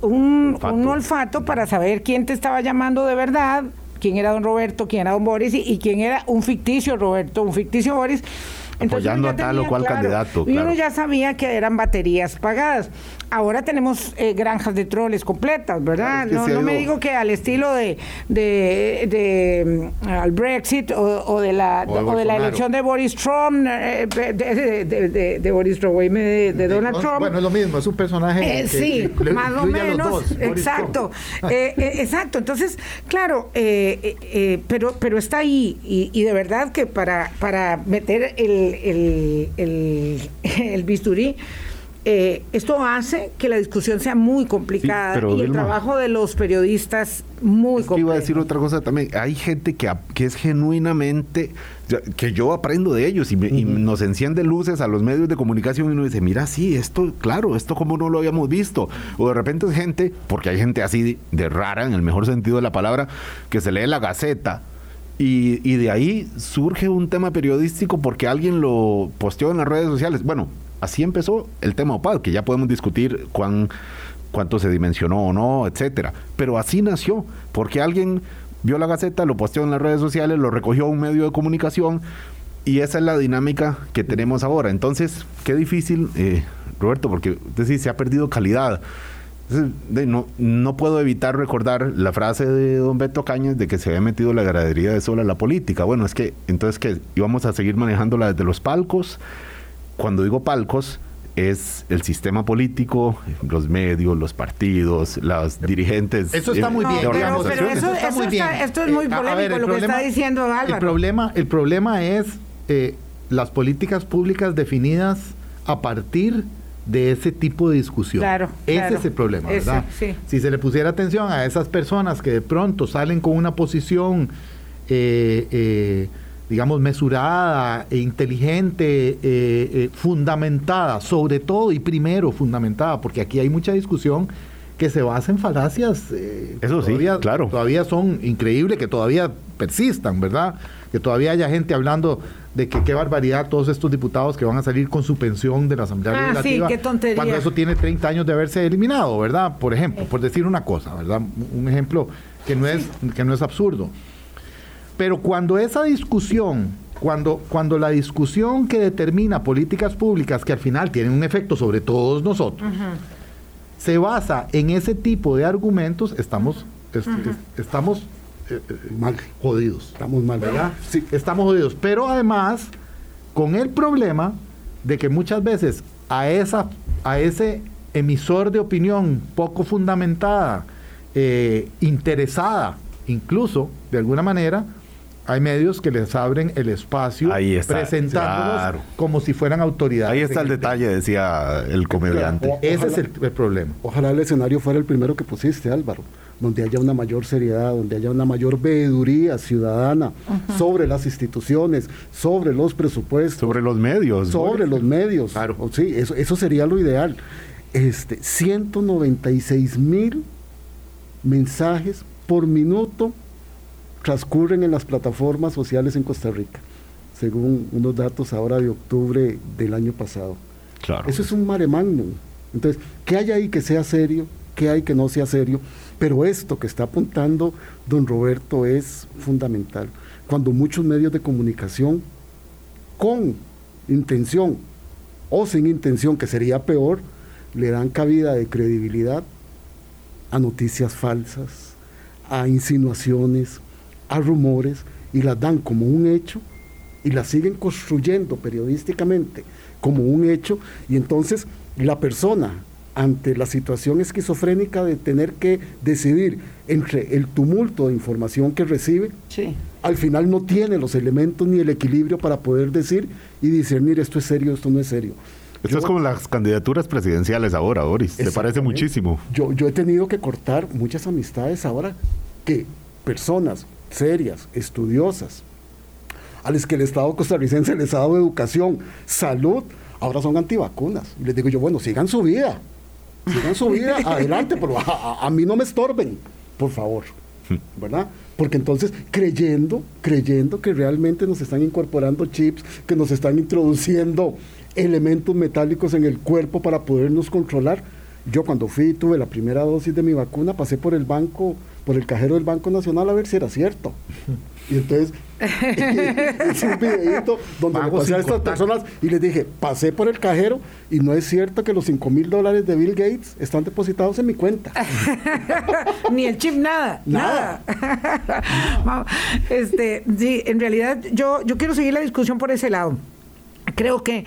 un, un olfato para saber quién te estaba llamando de verdad, quién era don Roberto, quién era don Boris y, quién era un ficticio Roberto, un ficticio Boris. apoyando a tal o cual candidato. Y uno ya sabía que eran baterías pagadas ahora tenemos eh, granjas de troles completas, ¿verdad? no, me digo que al estilo de, de, mm, al Brexit o, de la o de, la elección de Boris Trump, eh, de, Boris Trump, de, Donald Trump. Bueno, es lo mismo, es un personaje. Eh, sí, más o menos. exacto, exacto. Entonces, claro, pero pero está ahí y, de verdad que para para meter el el, el, el bisturí eh, esto hace que la discusión sea muy complicada y el trabajo de los periodistas muy complicado. Iba a decir otra cosa también. Hay gente que, que es genuinamente, que yo aprendo de ellos y, nos enciende luces a los medios de comunicación y uno dice, mira, sí, esto, claro, esto como no lo habíamos visto. O de repente es gente, porque hay gente así de, rara, en el mejor sentido de la palabra, que se lee la gaceta. Y, y de ahí surge un tema periodístico porque alguien lo posteó en las redes sociales. Bueno, así empezó el tema OPAD, que ya podemos discutir cuán, cuánto se dimensionó o no, etcétera. Pero así nació, porque alguien vio la gaceta, lo posteó en las redes sociales, lo recogió un medio de comunicación, y esa es la dinámica que tenemos ahora. Entonces, qué difícil, eh, Roberto, porque usted se ha perdido calidad. no, no puedo evitar recordar la frase de don Beto Cañas de que se había metido la gradería de sola a la política. Bueno, es que entonces que íbamos a seguir manejándola desde los palcos, cuando digo palcos, es el sistema político, los medios, los partidos, los dirigentes. Eso está muy eh, bien. de No, pero, pero organizaciones. eso, está eso muy está- bien. esto es muy Eh, polémico ver, el lo que está diciendo Álvaro. El problema, el problema es eh, las políticas públicas definidas a partir de ese tipo de discusión. Claro, Ese claro. es el problema, Ese, ¿verdad? sí. Si se le pusiera atención a esas personas que de pronto salen con una posición, eh, eh, digamos, mesurada, e inteligente, eh, eh, fundamentada, sobre todo y primero fundamentada, porque aquí hay mucha discusión que se basa en falacias. eh, que Eso sí, todavía- claro. Todavía son increíbles, que todavía persistan, ¿verdad? Que todavía haya gente hablando de que qué barbaridad todos estos diputados que van a salir con su pensión de la Asamblea Ah, sí, Legislativa. qué tontería. Cuando eso tiene 30 años de haberse eliminado, ¿verdad? Por ejemplo, por decir una cosa, ¿verdad? Un ejemplo que no es, que no es absurdo. Pero cuando esa discusión, cuando, cuando la discusión que determina políticas públicas que al final tienen un efecto sobre todos nosotros, se basa en ese tipo de argumentos, estamos, es- es- estamos eh, eh, Mal. jodidos. Estamos mal, ¿verdad? Sí, estamos jodidos. Pero además, con el problema de que muchas veces a, esa, a ese emisor de opinión poco fundamentada, eh, interesada, incluso, de alguna manera, hay medios que les abren el espacio Ahí está, presentándolos claro. como si fueran autoridades. Ahí está el detalle, decía el comediante. Claro. Ese es el, el problema. Ojalá el escenario fuera el primero que pusiste, Álvaro, donde haya una mayor seriedad, donde haya una mayor veeduría ciudadana sobre las instituciones, sobre los presupuestos, Sobre los medios. sobre los medios. Claro. O Sí, eso, eso sería lo ideal. Este, 196 mil mensajes por minuto transcurren en las plataformas sociales en Costa Rica, según unos datos ahora de octubre del año pasado. Claro. Eso es un mare magnum. Entonces, ¿qué hay ahí que sea serio? ¿Qué hay que no sea serio? Pero esto que está apuntando don Roberto es fundamental. Cuando muchos medios de comunicación, con intención o sin intención, que sería peor, le dan cabida de credibilidad a noticias falsas, a insinuaciones, a rumores, y las dan como un hecho y las siguen construyendo periodísticamente como un hecho, y entonces la persona ante la situación esquizofrénica de tener que decidir entre el tumulto de información que recibe, Sí. al final no tiene los elementos ni el equilibrio para poder decir y discernir esto es serio, esto no es serio. Esto Yo- es como las candidaturas presidenciales ahora, Boris. ¿Te parece muchísimo? Yo, yo he tenido que cortar muchas amistades ahora que personas serias, estudiosas, a las que el Estado costarricense les ha dado educación, salud, ahora son antivacunas. Y les digo yo, bueno, sigan su vida, sigan su vida, adelante, pero a, a- a mí no me estorben, por favor, ¿verdad? Porque entonces, creyendo, creyendo que realmente nos están incorporando chips, que nos están introduciendo elementos metálicos en el cuerpo para podernos controlar, yo cuando fui y tuve la primera dosis de mi vacuna, pasé por el banco, por el cajero del Banco Nacional a ver si era cierto. Y entonces hice un videito donde le Pago pasé a estas contacto. personas y les dije, pasé por el cajero y no es cierto que los 5 mil dólares de Bill Gates están depositados en mi cuenta. Ni el chip, nada. Nada. Nada. Este, sí, en realidad yo, yo quiero seguir la discusión por ese lado. Creo que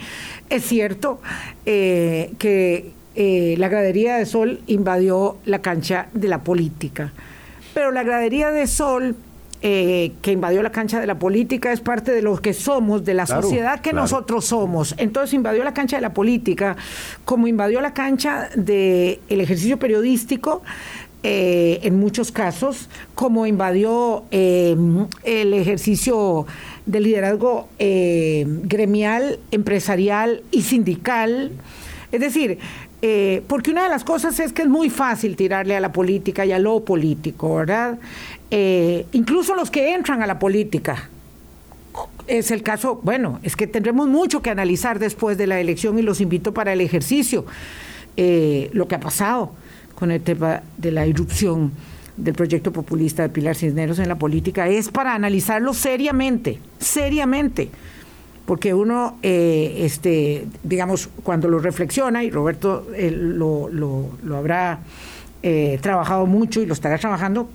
es cierto eh, que eh, la gradería de Sol invadió la cancha de la política, pero la gradería de Sol eh, que invadió la cancha de la política es parte de lo que somos, de la Claro, sociedad que claro. nosotros somos. Entonces invadió la cancha de la política, como invadió la cancha del ejercicio periodístico, eh, en muchos casos, como invadió eh, el ejercicio de liderazgo eh, gremial, empresarial y sindical. Es decir, eh, porque una de las cosas es que es muy fácil tirarle a la política y a lo político, ¿verdad? Eh, incluso los que entran a la política, es el caso, bueno, es que tendremos mucho que analizar después de la elección y los invito para el ejercicio, eh, lo que ha pasado con el tema de la irrupción del proyecto populista de Pilar Cisneros en la política, es para analizarlo seriamente, seriamente, porque uno, eh, este, digamos, cuando lo reflexiona, y Roberto eh, lo, lo- habrá eh, trabajado mucho y lo estará trabajando,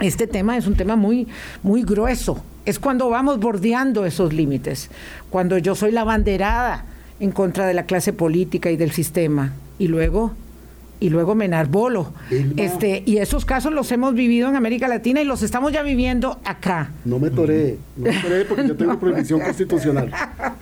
este tema es un tema muy, muy grueso. Es cuando vamos bordeando esos límites, cuando yo soy la banderada en contra de la clase política y del sistema. Y luego y luego me enarbolo. Vilma. Este, y esos casos los hemos vivido en América Latina y los estamos ya viviendo acá. No me toré, no me toré porque yo tengo prohibición constitucional.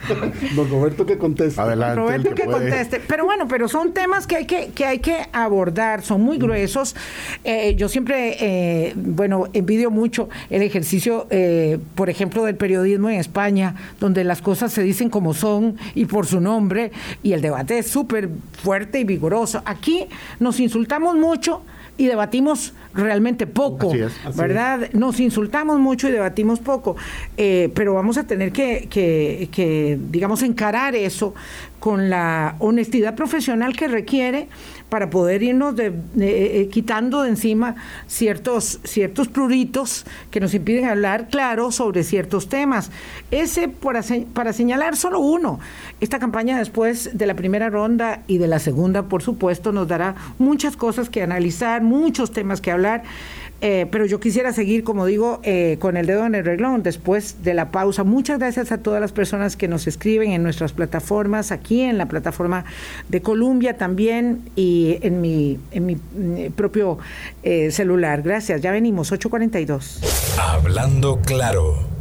Don Roberto que conteste. Adelante. Roberto que, conteste. Pero bueno, pero son temas que hay que, que, hay que abordar, son muy gruesos. Eh, yo siempre, eh, bueno, envidio mucho el ejercicio, eh, por ejemplo, del periodismo en España, donde las cosas se dicen como son y por su nombre, y el debate es súper fuerte y vigoroso. Aquí nos insultamos mucho y debatimos realmente poco, Así es, así ¿verdad? Nos insultamos mucho y debatimos poco, eh, pero vamos a tener que, que, que, digamos, encarar eso con la honestidad profesional que requiere para poder irnos de, de, eh, quitando de encima ciertos, ciertos pruritos que nos impiden hablar claro sobre ciertos temas. Ese para señalar solo uno. Esta campaña después de la primera ronda y de la segunda, por supuesto, nos dará muchas cosas que analizar, muchos temas que hablar. Eh, pero yo quisiera seguir, como digo, eh, con el dedo en el reglón después de la pausa. Muchas gracias a todas las personas que nos escriben en nuestras plataformas, aquí en la plataforma de Columbia también y en mi, en mi eh, propio celular. Gracias, ya venimos, 842. Hablando claro.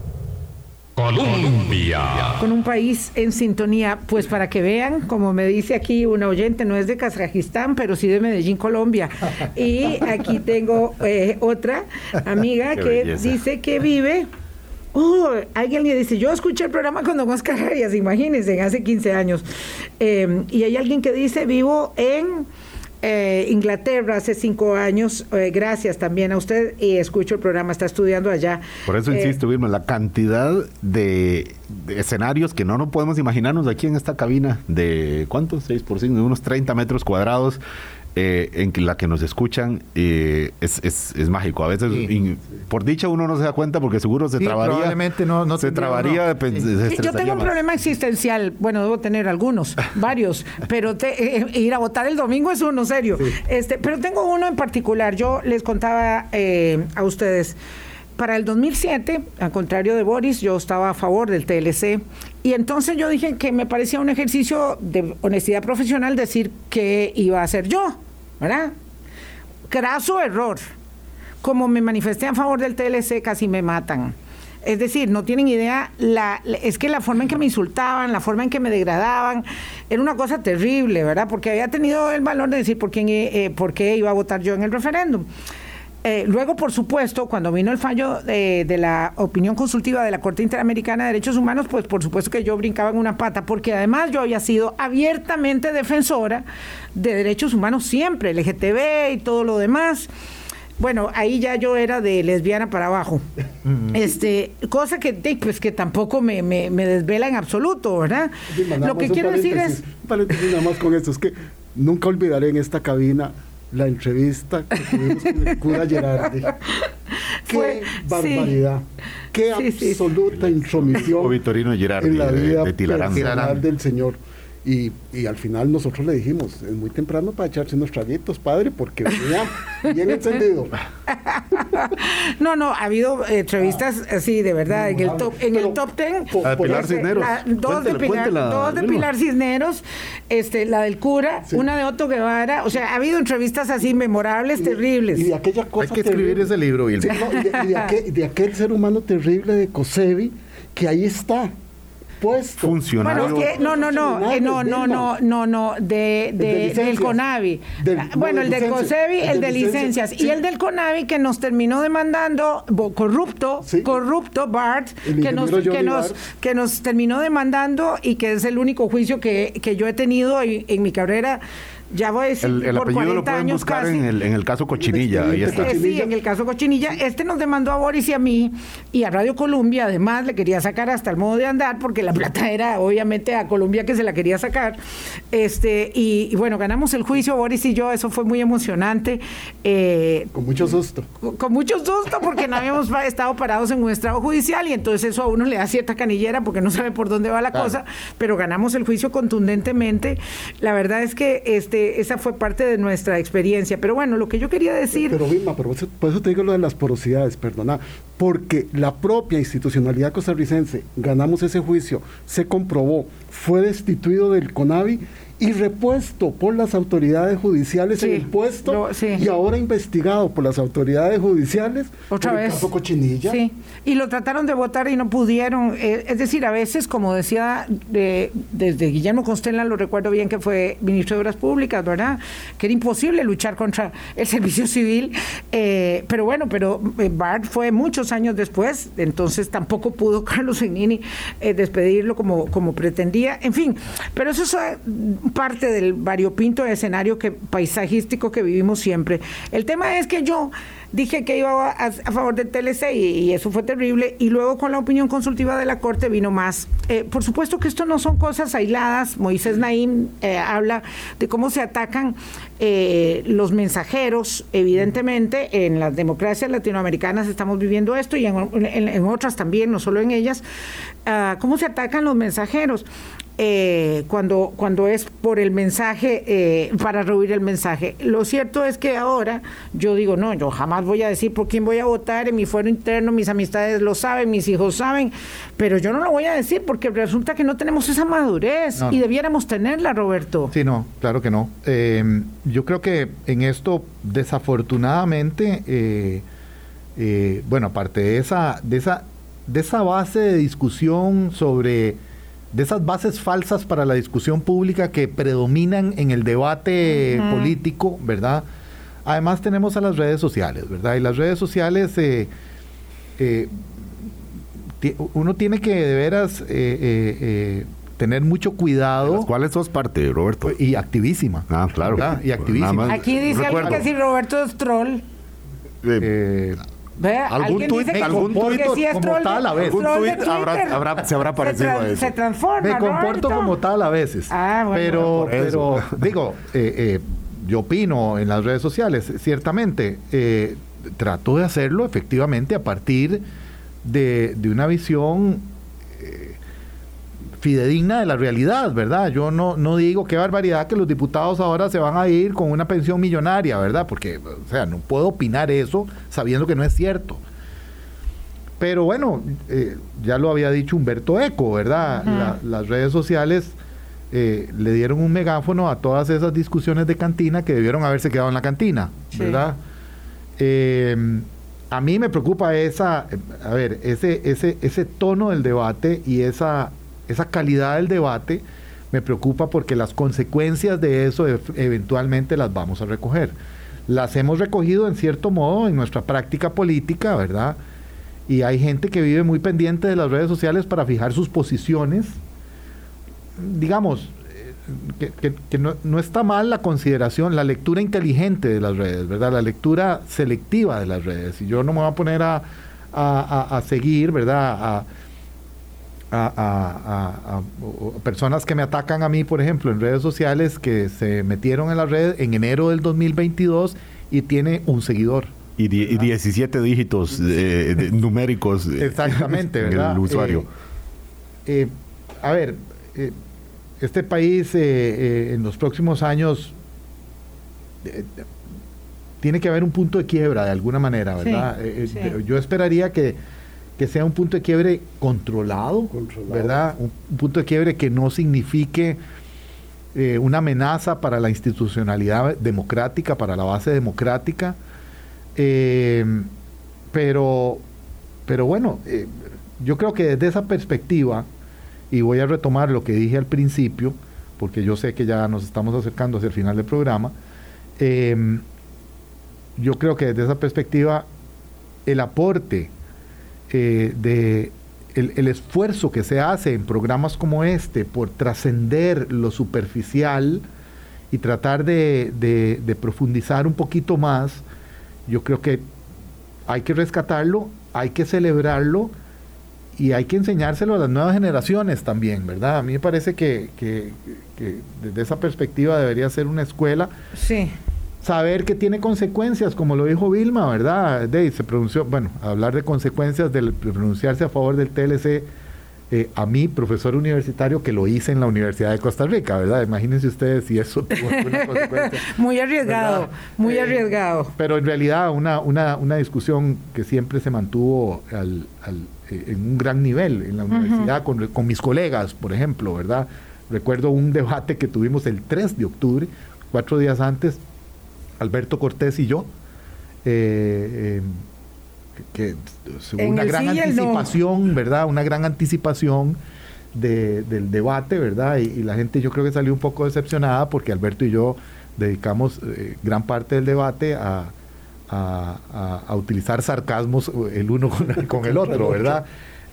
Colombia. Con un país en sintonía, pues para que vean, como me dice aquí una oyente, no es de Kazajistán, pero sí de Medellín, Colombia. Y aquí tengo eh, otra amiga Qué que belleza. dice que vive. Oh, alguien le dice, yo escuché el programa con Don Oscar Arias, imagínense, hace 15 años. Eh, y hay alguien que dice, vivo en eh, Inglaterra hace cinco años. Eh, gracias también a usted y escucho el programa, está estudiando allá. Por eso Eh, insisto, Vilma, la cantidad de, de escenarios que no nos podemos imaginarnos aquí en esta cabina de ¿cuántos? 6 por 5, de unos 30 metros cuadrados. Eh, en que la que nos escuchan eh, es, es, es mágico. A veces, Sí. in- por dicha, uno no se da cuenta porque seguro se Sí, trabaría. probablemente no- no se tendría trabaría. pues, Sí. se Sí, Yo tengo un más. problema existencial, bueno, debo tener algunos, varios, pero te- eh, ir a votar el domingo es uno serio. Este, pero tengo uno en particular. Yo les contaba eh, a ustedes, para el 2007, al contrario de Boris, yo estaba a favor del TLC. Y entonces yo dije que me parecía un ejercicio de honestidad profesional decir que iba a hacer yo, ¿verdad? Craso error. Como me manifesté a favor del TLC, casi me matan. Es decir, no tienen idea, la, es que la forma en que me insultaban, la forma en que me degradaban, era una cosa terrible, ¿verdad? Porque había tenido el valor de decir por, eh, por qué iba a votar yo en el referéndum. Eh, luego, por supuesto, cuando vino el fallo de, de la opinión consultiva de la Corte Interamericana de Derechos Humanos, pues por supuesto que yo brincaba en una pata, porque además yo había sido abiertamente defensora de derechos humanos siempre, LGTB y todo lo demás. Bueno, ahí ya yo era de lesbiana para abajo. Este, cosa que, pues, que tampoco me, me- me desvela en absoluto, ¿verdad? Lo que quiero decir es, nada más con esto, es que nunca olvidaré en esta cabina la entrevista que tuvimos con el cura Gerardi. Qué Fue- barbaridad, qué Sí, sí. absoluta intromisión O Vitorino Girardi en la de- vida de Tilarán. personal del Señor. Y, y al final nosotros le dijimos, es muy temprano para echarse unos traguitos, padre, porque venía bien encendido. no, no, ha habido eh, entrevistas así, de verdad, en el top, en el top ten. po- La de Pilar Cisneros. La- dos de Pilar, cuéntela, dos de. Pilar Cisneros, este, la del cura, Sí. una de Otto Guevara, o sea, ha habido entrevistas así memorables, terribles. Y de aquella cosa Hay que escribir terrible. ese libro, Sí, no, y de, y de aquel, de aquel ser humano terrible de Cosevi, que ahí está, puesto. Funcionario. Bueno, es que no, no, no, eh, no, no, no, no, no, de, de de- del CONAVI. Del- Ah, no, bueno, el del. COSEBI, El el de licencias, sí. Y el del CONAVI que nos terminó demandando, corrupto, Sí. corrupto, Bart, que nos, que, nos, que nos terminó demandando y que es el único juicio que, que yo he tenido en, en mi carrera. Ya voy a decir, El, el por apellido 40 lo pueden años buscar casi. en el, en el caso Cochinilla. Ahí está. Eh, sí, en el caso Cochinilla, este nos demandó a Boris y a mí y a Radio Colombia, además le quería sacar hasta el modo de andar porque la plata era obviamente a Colombia que se la quería sacar. Este y, y bueno, ganamos el juicio Boris y yo, eso fue muy emocionante. Eh, Con mucho susto. con con mucho susto porque no habíamos estado parados en un estrado judicial y entonces eso a uno le da cierta canillera porque no sabe por dónde va la cosa, pero ganamos el juicio contundentemente. La verdad es que este esa fue parte de nuestra experiencia, pero bueno, lo que yo quería decir Pero Vilma, por eso te digo lo de las porosidades, perdona. Porque la propia institucionalidad costarricense, ganamos ese juicio, se comprobó, fue destituido del CONAVI y repuesto por las autoridades judiciales en el puesto lo- sí. y ahora investigado por las autoridades judiciales Otra por el vez. caso Cochinilla. Sí, y lo trataron de votar y no pudieron. Eh, es decir, a veces, como decía desde Guillermo Constella, lo recuerdo bien que fue ministro de Obras Públicas, ¿verdad? Que era imposible luchar contra el servicio civil. eh, pero bueno, pero eh, Bart fue muchos años después, entonces tampoco pudo Carlos Segnini eh, despedirlo como, como pretendía. En fin, pero eso es eh, parte del variopinto escenario que, paisajístico que vivimos siempre. El tema es que yo dije que iba a, a favor del TLC y, eso fue terrible. Y luego con la opinión consultiva de la Corte vino más. Eh, por supuesto que esto no son cosas aisladas. Moisés Naim eh, habla de cómo se atacan eh, los mensajeros. Evidentemente, en las democracias latinoamericanas estamos viviendo esto y en otras también, no solo en ellas. Ah, ¿Cómo se atacan los mensajeros? Eh, cuando, cuando es por el mensaje, eh, para rehuir el mensaje. Lo cierto es que ahora yo digo, no, yo jamás voy a decir por quién voy a votar en mi fuero interno, mis amistades lo saben, mis hijos saben, pero yo no lo voy a decir porque resulta que no tenemos esa madurez No, y debiéramos tenerla, Roberto. Sí, no, claro que no. Eh, yo creo que en esto, desafortunadamente, eh, eh, bueno, aparte de esa, de esa, de esa base de discusión sobre, de esas bases falsas para la discusión pública que predominan en el debate político, ¿verdad? Además tenemos a las redes sociales, ¿verdad? Y las redes sociales, eh, eh, uno tiene que de veras eh, eh, eh, tener mucho ¿De cuidado. las cuales sos parte, Roberto? Y activísima. Ah, claro. ¿verdad? Y activísima. Aquí dice Recuerdo. alguien que si Roberto es troll. Eh, Eh, ¿Ve? ¿Algún tuit- algún tuit si como de- tal a veces? Algún tuit habrá- habrá- se habrá parecido tra- a eso. Se transforma. me comporto como tal a veces. Ah, bueno. pero, pero digo, eh, eh, yo opino en las redes sociales, ciertamente. eh, trato de hacerlo efectivamente a partir de, de una visión fidedigna de la realidad, ¿verdad? Yo no, no digo qué barbaridad que los diputados ahora se van a ir con una pensión millonaria, ¿verdad? Porque, o sea, no puedo opinar eso sabiendo que no es cierto. Pero bueno, eh, ya lo había dicho Humberto Eco, ¿verdad? La- las redes sociales eh, le dieron un megáfono a todas esas discusiones de cantina que debieron haberse quedado en la cantina, Sí. ¿verdad? Eh, a mí me preocupa esa, a ver, ese, ese, ese tono del debate y esa, esa calidad del debate me preocupa porque las consecuencias de eso eventualmente las vamos a recoger. Las hemos recogido en cierto modo en nuestra práctica política, ¿verdad? Y hay gente que vive muy pendiente de las redes sociales para fijar sus posiciones. Digamos, eh, que, no, no está mal la consideración, la lectura inteligente de las redes, ¿verdad? La lectura selectiva de las redes. Y yo no me voy a poner a, a- a- seguir, ¿verdad? A, a- a- personas que me atacan a mí, por ejemplo, en redes sociales que se metieron en la red en enero del 2022 y tiene un seguidor. Y, die- y 17 dígitos eh, de- numéricos eh, Exactamente, en ¿verdad? el usuario. Eh, eh, a ver, eh, este país eh, eh, en los próximos años eh, tiene que haber un punto de quiebra de alguna manera, ¿verdad? Sí. Yo esperaría que, que sea un punto de quiebre controlado, Controlado. ¿verdad? Un, un punto de quiebre que no signifique eh, una amenaza para la institucionalidad democrática, para la base democrática. Eh, pero, pero bueno, eh, yo creo que desde esa perspectiva, y voy a retomar lo que dije al principio, porque yo sé que ya nos estamos acercando hacia el final del programa, yo creo que desde esa perspectiva el aporte eh, de el, esfuerzo que se hace en programas como este por trascender lo superficial y tratar de, profundizar un poquito más, yo creo que hay que rescatarlo, hay que celebrarlo y hay que enseñárselo a las nuevas generaciones también, ¿verdad? A mí me parece que, que- que desde esa perspectiva debería ser una escuela Sí. Saber que tiene consecuencias, como lo dijo Vilma, ¿verdad? De, se pronunció, bueno, hablar de consecuencias del de pronunciarse a favor del TLC eh, a mí, profesor universitario, que lo hice en la Universidad de Costa Rica, ¿verdad? Imagínense ustedes si eso tuvo alguna consecuencia. muy arriesgado, ¿verdad? muy Eh, arriesgado. Pero en realidad una, una, una discusión que siempre se mantuvo al- al- eh, en un gran nivel en la universidad con, con mis colegas, por ejemplo, ¿verdad? Recuerdo un debate que tuvimos el 3 de octubre, cuatro días antes, Alberto Cortés y yo, eh, eh, que que una gran no. anticipación, ¿verdad? Una gran anticipación de- del debate, ¿verdad? Y, y la gente yo creo que salió un poco decepcionada porque Alberto y yo dedicamos eh, gran parte del debate a, a- a- a utilizar sarcasmos el uno con el, con el otro, ¿verdad?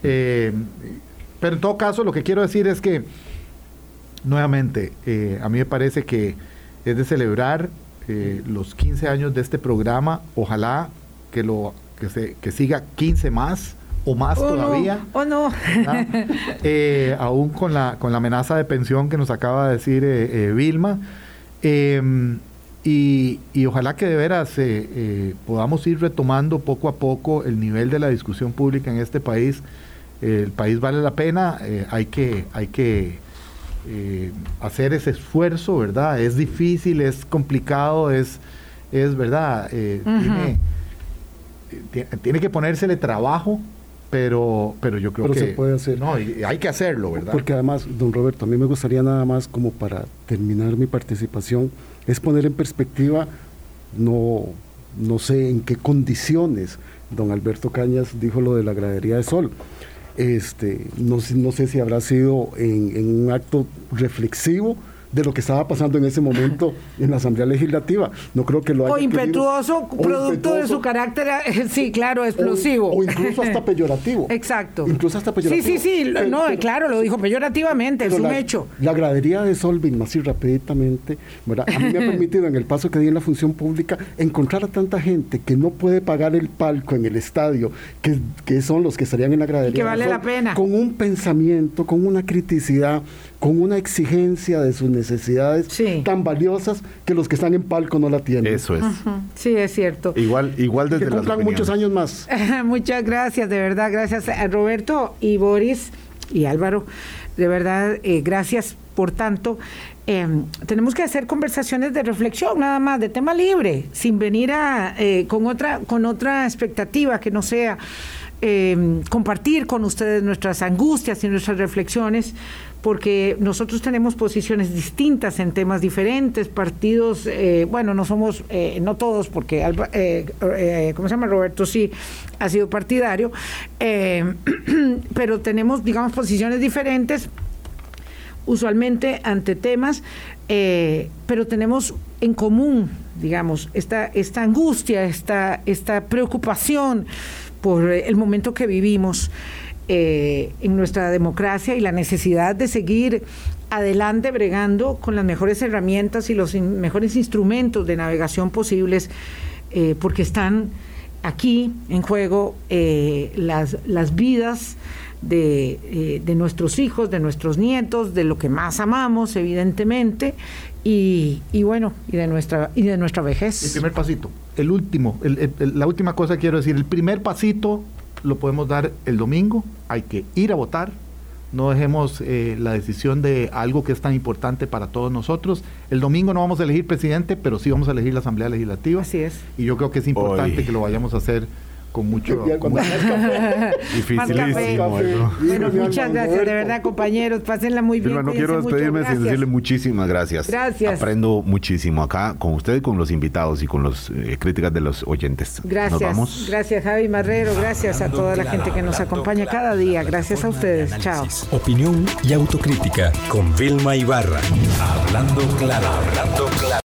Eh, pero en todo caso, lo que quiero decir es que, nuevamente, eh, a mí me parece que es de celebrar eh, los 15 años de este programa. Ojalá que, lo, que, se, que siga 15 más o más Oh, todavía. no, oh, no. Eh, aún con la, con la amenaza de pensión que nos acaba de decir eh, eh, Vilma. Eh, y, y ojalá que de veras podamos ir retomando poco a poco el nivel de la discusión pública en este país. El país vale la pena, hay que, hay que eh, hacer ese esfuerzo, ¿verdad? Es difícil, es complicado, es, es verdad, eh, tiene, eh, ti- tiene que ponérsele trabajo, pero, pero yo creo Pero que se puede hacer. No, y hay que hacerlo, ¿verdad? Porque además, don Roberto, a mí me gustaría nada más como para terminar mi participación, es poner en perspectiva, no, no sé en qué condiciones don Alberto Cañas dijo lo de la gradería de sol. Este, no, sé- si habrá sido en, en un acto reflexivo de lo que estaba pasando en ese momento en la Asamblea Legislativa. No creo que lo haya O querido- impetuoso, o producto de su carácter, eh, sí, claro, explosivo. O, o incluso hasta peyorativo. Exacto. Incluso hasta Sí, peyorativo. sí, sí, Pero- no, pero- claro, lo dijo peyorativamente, es un la, hecho. La gradería de Sol, Vilma, así rapiditamente, ¿verdad? a mí me ha permitido en el paso que di en la función pública encontrar a tanta gente que no puede pagar el palco en el estadio, que, que son los que estarían en la gradería. que vale Sol, la pena. Con un pensamiento, con una criticidad, con una exigencia de sus necesidades Sí. tan valiosas que los que están en palco no la tienen. Eso es. Sí, es cierto. Igual, igual Que desde las cumplan muchos años más. Muchas gracias, de verdad, gracias a Roberto y Boris y Álvaro. De verdad, eh, gracias por tanto. Eh, tenemos que hacer conversaciones de reflexión, nada más, de tema libre, sin venir a, eh, con, otra, con otra expectativa que no sea eh, compartir con ustedes nuestras angustias y nuestras reflexiones, porque nosotros tenemos posiciones distintas en temas diferentes, partidos, eh, bueno, no somos, eh, no todos, porque, eh, ¿cómo se llama? Roberto sí ha sido partidario, eh, pero tenemos, digamos, posiciones diferentes, usualmente ante temas, pero tenemos en común, digamos, esta, esta angustia, esta, esta preocupación por el momento que vivimos eh, en nuestra democracia y la necesidad de seguir adelante bregando con las mejores herramientas y los mejores instrumentos de navegación posibles, eh, porque están aquí en juego eh, las, las vidas de, de nuestros hijos, de nuestros nietos, de lo que más amamos, evidentemente, y, y bueno, y de nuestra, y de nuestra El vejez. primer pasito, el último, el- el- el- la última cosa que quiero decir, el primer pasito lo podemos dar el domingo, hay que ir a votar, no dejemos eh, la decisión de algo que es tan importante para todos nosotros. El domingo no vamos a elegir presidente, pero sí vamos a elegir la Asamblea Legislativa. Así es. Y yo creo que es importante Hoy. que lo vayamos a hacer con mucho... Con. Dificilísimo eso. Bueno, muchas gracias, de verdad, compañeros. Pásenla muy bien. Vilma, no quiero despedirme sin decirle muchísimas gracias. Gracias. Aprendo muchísimo acá con usted y con los invitados y con las críticas de los oyentes. Nos Gracias, vamos. gracias Javi Marrero, gracias a toda la gente que nos acompaña cada día, gracias a ustedes, chao. Opinión y autocrítica con Vilma Ibarra. Hablando claro, hablando claro.